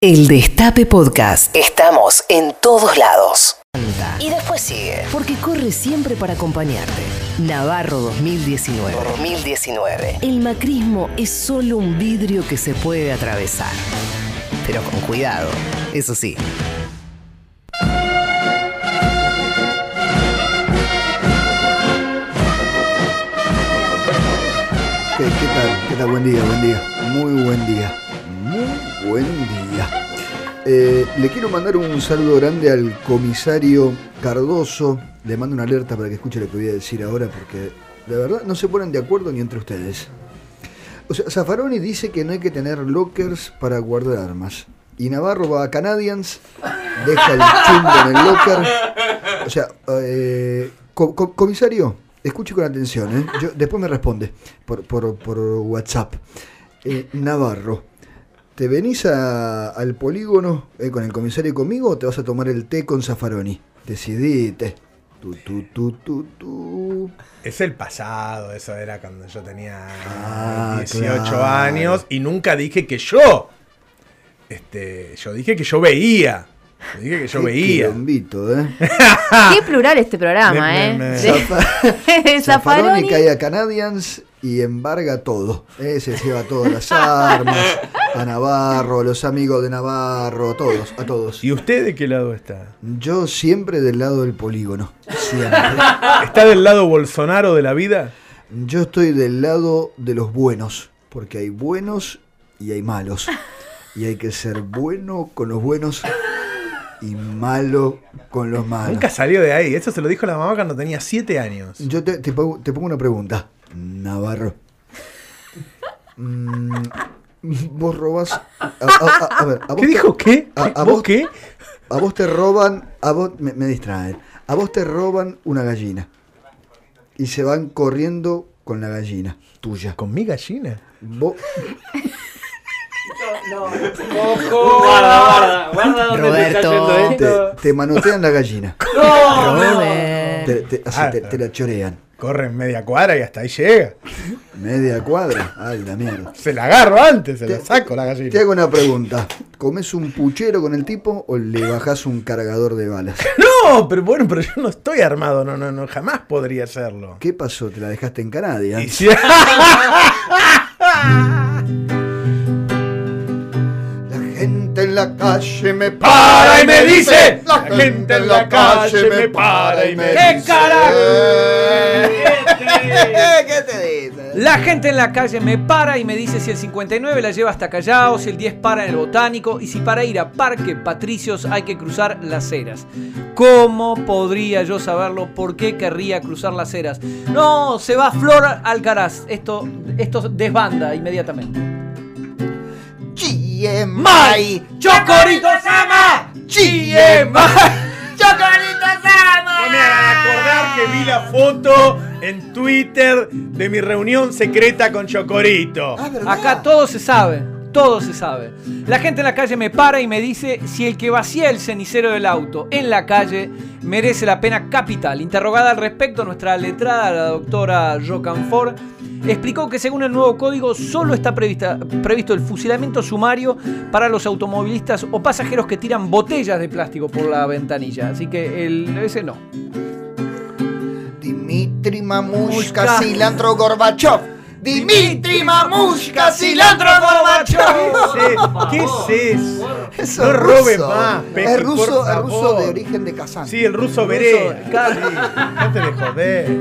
El Destape Podcast. Estamos en todos lados. Y después sigue, porque corre siempre para acompañarte. Navarro 2019. 2019. El macrismo es solo un vidrio que se puede atravesar. Pero con cuidado, eso sí. ¿Qué, qué tal? ¿Qué tal? Buen día, buen día. Muy buen día. Buen día. Eh, le quiero mandar un saludo grande al comisario Cardoso. Le mando una alerta para que escuche lo que voy a decir ahora porque de verdad no se ponen de acuerdo ni entre ustedes. O sea, Zaffaroni dice que no hay que tener lockers para guardar armas. Y Navarro va a Canadians, deja el chumbo en el locker. O sea, eh, co- co- comisario, escuche con atención, ¿eh? Yo- después me responde por, por- por WhatsApp. Eh, Navarro, ¿te venís a- al polígono eh, con el comisario y conmigo o te vas a tomar el té con Zaffaroni? Decidite. Tu, tu, tu, tu, tu. Es el pasado, eso era cuando yo tenía Ah, 18 claro. años y nunca dije que yo. Este, yo dije que yo veía. Yo dije que yo Qué veía. quilombito, ¿eh? Qué plural este programa, Me- ¿eh? me- me- De- Zaffaroni Zaffaroni. cae a Canadians y embarga todo. Eh, se lleva todas las armas, a Navarro, a los amigos de Navarro, a todos, a todos. ¿Y usted de qué lado está? Yo siempre del lado del polígono. Siempre. ¿Está del lado Bolsonaro de la vida? Yo estoy del lado de los buenos, porque hay buenos y hay malos. Y hay que ser bueno con los buenos y malo con los malos. Nunca salió de ahí. Eso se lo dijo la mamá cuando tenía 7 años. Yo te, te pongo, te pongo una pregunta, Navarro. Mm, vos robas. A, a- a- a ver, a vos ¿Qué te- dijo? ¿Qué? a- a ¿Vos vos- qué? A vos te roban. A vos, me, me distraen. A vos te roban una gallina. Y se van corriendo con la gallina tuya. ¿Con mi gallina? Vos, Guarda, guarda, guarda dónde te está Roberto. yendo te, esto. te manotean la gallina. Robert. Te, te- así Ah, te- te la chorean. Corre en media cuadra y hasta ahí llega. Media cuadra. Ay, la mierda. Se la agarro antes, se la Te- saco la Te gallina. hago una pregunta. ¿Comes un puchero con el tipo o le bajás un cargador de balas? No, pero bueno, pero yo no estoy armado, no, no, no, jamás podría hacerlo. ¿Qué pasó? ¿Te la dejaste en Canadá? Y si- gente en la calle me para y me dice, La gente en la calle me para y me ¿Qué dice. carajo? ¿Qué te dice? La gente en la calle me para y me dice si el 59 la lleva hasta Callao, si el 10 para en el Botánico y si para ir a Parque Patricios hay que cruzar las Heras. ¿Cómo podría yo saberlo? ¿Por qué querría cruzar las Heras? No, se va Flor Alcaraz. Esto, esto desbanda inmediatamente. GMI. ¡Chocorito Sama! GMI. No me hagan acordar que vi la foto en Twitter de mi reunión secreta con Chocorito. Acá todo se sabe, todo se sabe. La gente en la calle me para y me dice si el que vacía el cenicero del auto en la calle merece la pena capital. Interrogada al respecto, nuestra letrada, la doctora Rocanfort, explicó que según el nuevo código solo está prevista- previsto el fusilamiento sumario para los automovilistas o pasajeros que tiran botellas de plástico por la ventanilla. Así que el, ese no. Dimitri Mamushka, Mushka. cilantro Gorbachev. Dimitri Mamushka, cilantro Gorbachev. ¿Qué es eso? Eso No es robe ruso. más, Pepe, Es ruso, es ruso de origen de Kazán. Sí, el ruso veré. claro. No te de joder.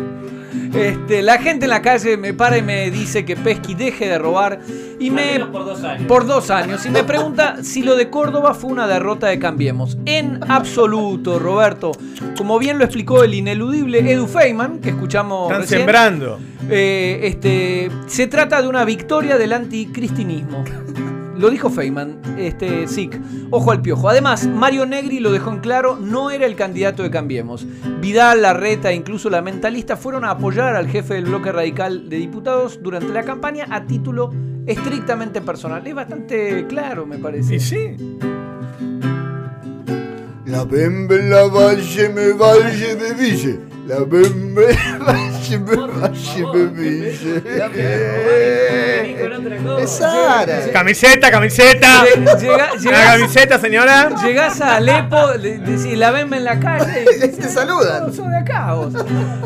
Este, la gente en la calle me para y me dice que Pesky deje de robar y me por dos años. por dos años y me pregunta si lo de Córdoba fue una derrota de Cambiemos. En absoluto, Roberto. Como bien lo explicó el ineludible Edu Feynman, que escuchamos Están recién, sembrando. eh, este, se trata de una victoria del anticristinismo. Lo dijo Feynman, este SIC. Ojo al piojo. Además, Mario Negri lo dejó en claro, no era el candidato de Cambiemos. Vidal, Larreta e incluso la mentalista fueron a apoyar al jefe del bloque radical de diputados durante la campaña a título estrictamente personal. Es bastante claro, me parece. Y sí. La bembe la valle me valle me ville. La bembe la valle Me dice. Es Sara. Camiseta, camiseta. Llega- Una llegás, camiseta, señora. llegás a Alepo, le decís, la venme en la calle. y- Te saludan. No, de acá vos.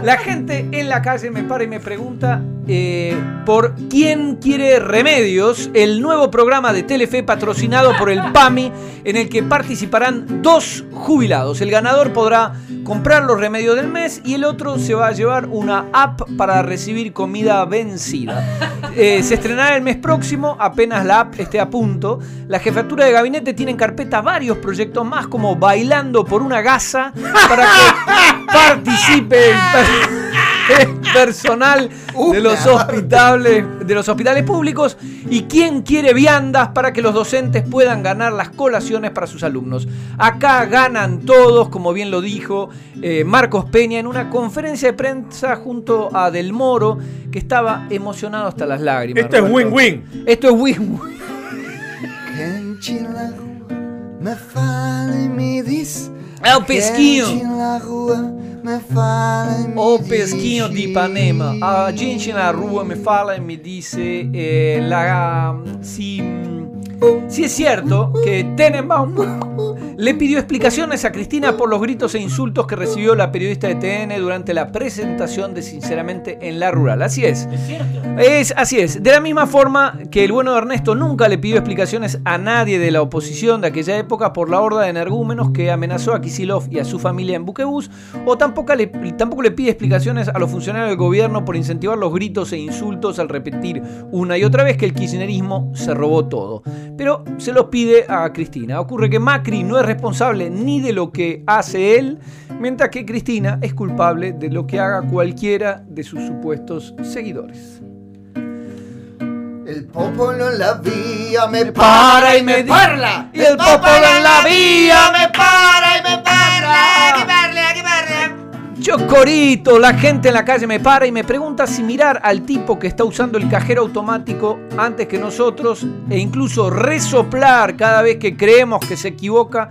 La gente en la calle me para y me pregunta eh, por quién quiere remedios, el nuevo programa de Telefe patrocinado por el PAMI, en el que participarán dos jubilados. El ganador podrá comprar los remedios del mes y el otro se va a llevar una app para recibir comida vencida. Eh, se estrenará el mes próximo, apenas la app esté a punto. La jefatura de gabinete tiene en carpeta varios proyectos más, como Bailando por una gasa, para que participe el, per- el personal de los hospitales, de los hospitales públicos y quién quiere viandas para que los docentes puedan ganar las colaciones para sus alumnos. Acá ganan todos, como bien lo dijo eh, Marcos Peña en una conferencia de prensa junto a Del Moro, que estaba emocionado hasta las lágrimas. Esto es win-win. Esto es win-win. Gente en la rua me fala e me diz. É o pesquinho. Gente na rua me fala e me O diz. pesquinho de Ipanema. A gente na rua me fala y me dice eh, la, si, si es cierto que Tenenbaum le pidió explicaciones a Cristina por los gritos e insultos que recibió la periodista de TN durante la presentación de Sinceramente en la Rural. Así es. Es así es. De la misma forma que el bueno de Ernesto nunca le pidió explicaciones a nadie de la oposición de aquella época por la horda de energúmenos que amenazó a Kisilov y a su familia en Buquebús, o tampoco le, tampoco le pide explicaciones a los funcionarios del gobierno por incentivar los gritos e insultos al repetir una y otra vez que el kirchnerismo se robó todo. Pero se los pide a Cristina. Ocurre que Macri no es responsable ni de lo que hace él, mientras que Cristina es culpable de lo que haga cualquiera de sus supuestos seguidores. El popolo en la vía me para y me parla. Y el popolo en la vía me para Chocorito, la gente en la calle me para y me pregunta si mirar al tipo que está usando el cajero automático antes que nosotros e incluso resoplar cada vez que creemos que se equivoca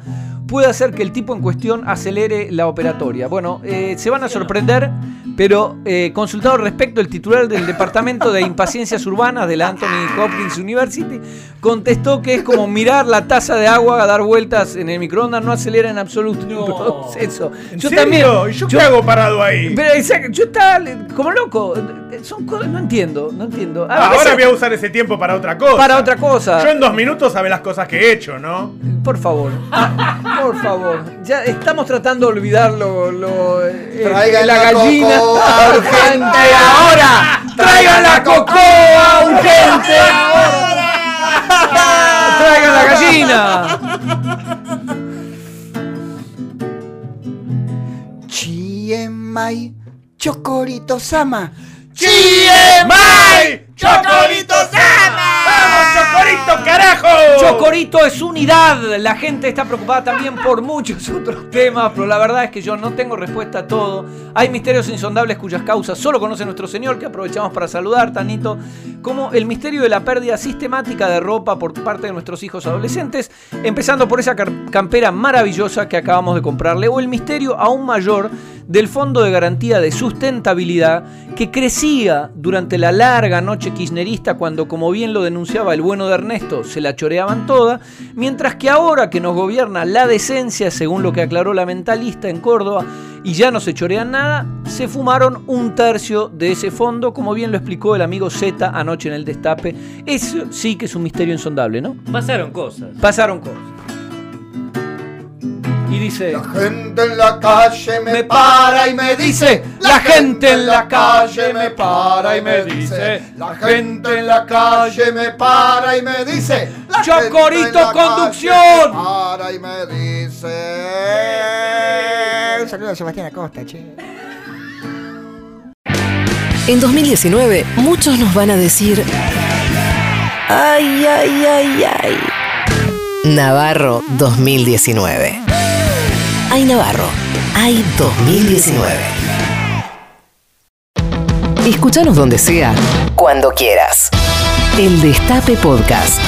puede hacer que el tipo en cuestión acelere la operatoria. Bueno, eh, se van a sorprender, pero eh, consultado al respecto, el titular del Departamento de Impaciencias Urbanas de la Anthony Hopkins University contestó que es como mirar la taza de agua a dar vueltas en el microondas, no acelera en absoluto el proceso. ¿En serio? ¿Y yo, qué hago parado ahí? Pero exacto, yo estaba como loco. Son cosas, no entiendo, no entiendo. A Ah, veces- ahora voy a usar ese tiempo para otra cosa. Para otra cosa. Yo en dos minutos sabes las cosas que he hecho, ¿no? Por favor, por favor. Ya estamos tratando de olvidar lo, lo, eh, Traigan la la gallina cocoa urgente ahora. Traigan la cocoa urgente ahora. Traigan la gallina. Chiemai, Chocorito Sama. ¡Chiemai! ¡Chocorito Sama! ¡Vamos, Chocorito, carajo! Chocorito es unidad. La gente está preocupada también por muchos otros temas, pero la verdad es que yo no tengo respuesta a todo. Hay misterios insondables cuyas causas solo conoce nuestro Señor, que aprovechamos para saludar, Tanito, como el misterio de la pérdida sistemática de ropa por parte de nuestros hijos adolescentes, empezando por esa campera maravillosa que acabamos de comprarle, o el misterio aún mayor del Fondo de Garantía de Sustentabilidad que crecía durante la larga noche kirchnerista cuando, como bien lo denunciaba el bueno de Ernesto, se la choreaban toda, mientras que ahora que nos gobierna la decencia, según lo que aclaró la mentalista en Córdoba, y ya no se chorean nada, se fumaron un tercio de ese fondo, como bien lo explicó el amigo Z anoche en el Destape. Eso sí que es un misterio insondable, ¿no? Pasaron cosas. Pasaron cosas. Dice... La gente en la calle me, me para y me dice. La gente en la calle me para y me dice. La gente en la calle me para y me dice. La Chocorito Conducción. me Para y me dice. Un saludo a Sebastián Acosta, che. En 2019, muchos nos van a decir. Ay, ay, ay, ay. Navarro 2019. Ay, Navarro. Ay, 2019. Escúchanos donde sea, cuando quieras. El Destape Podcast.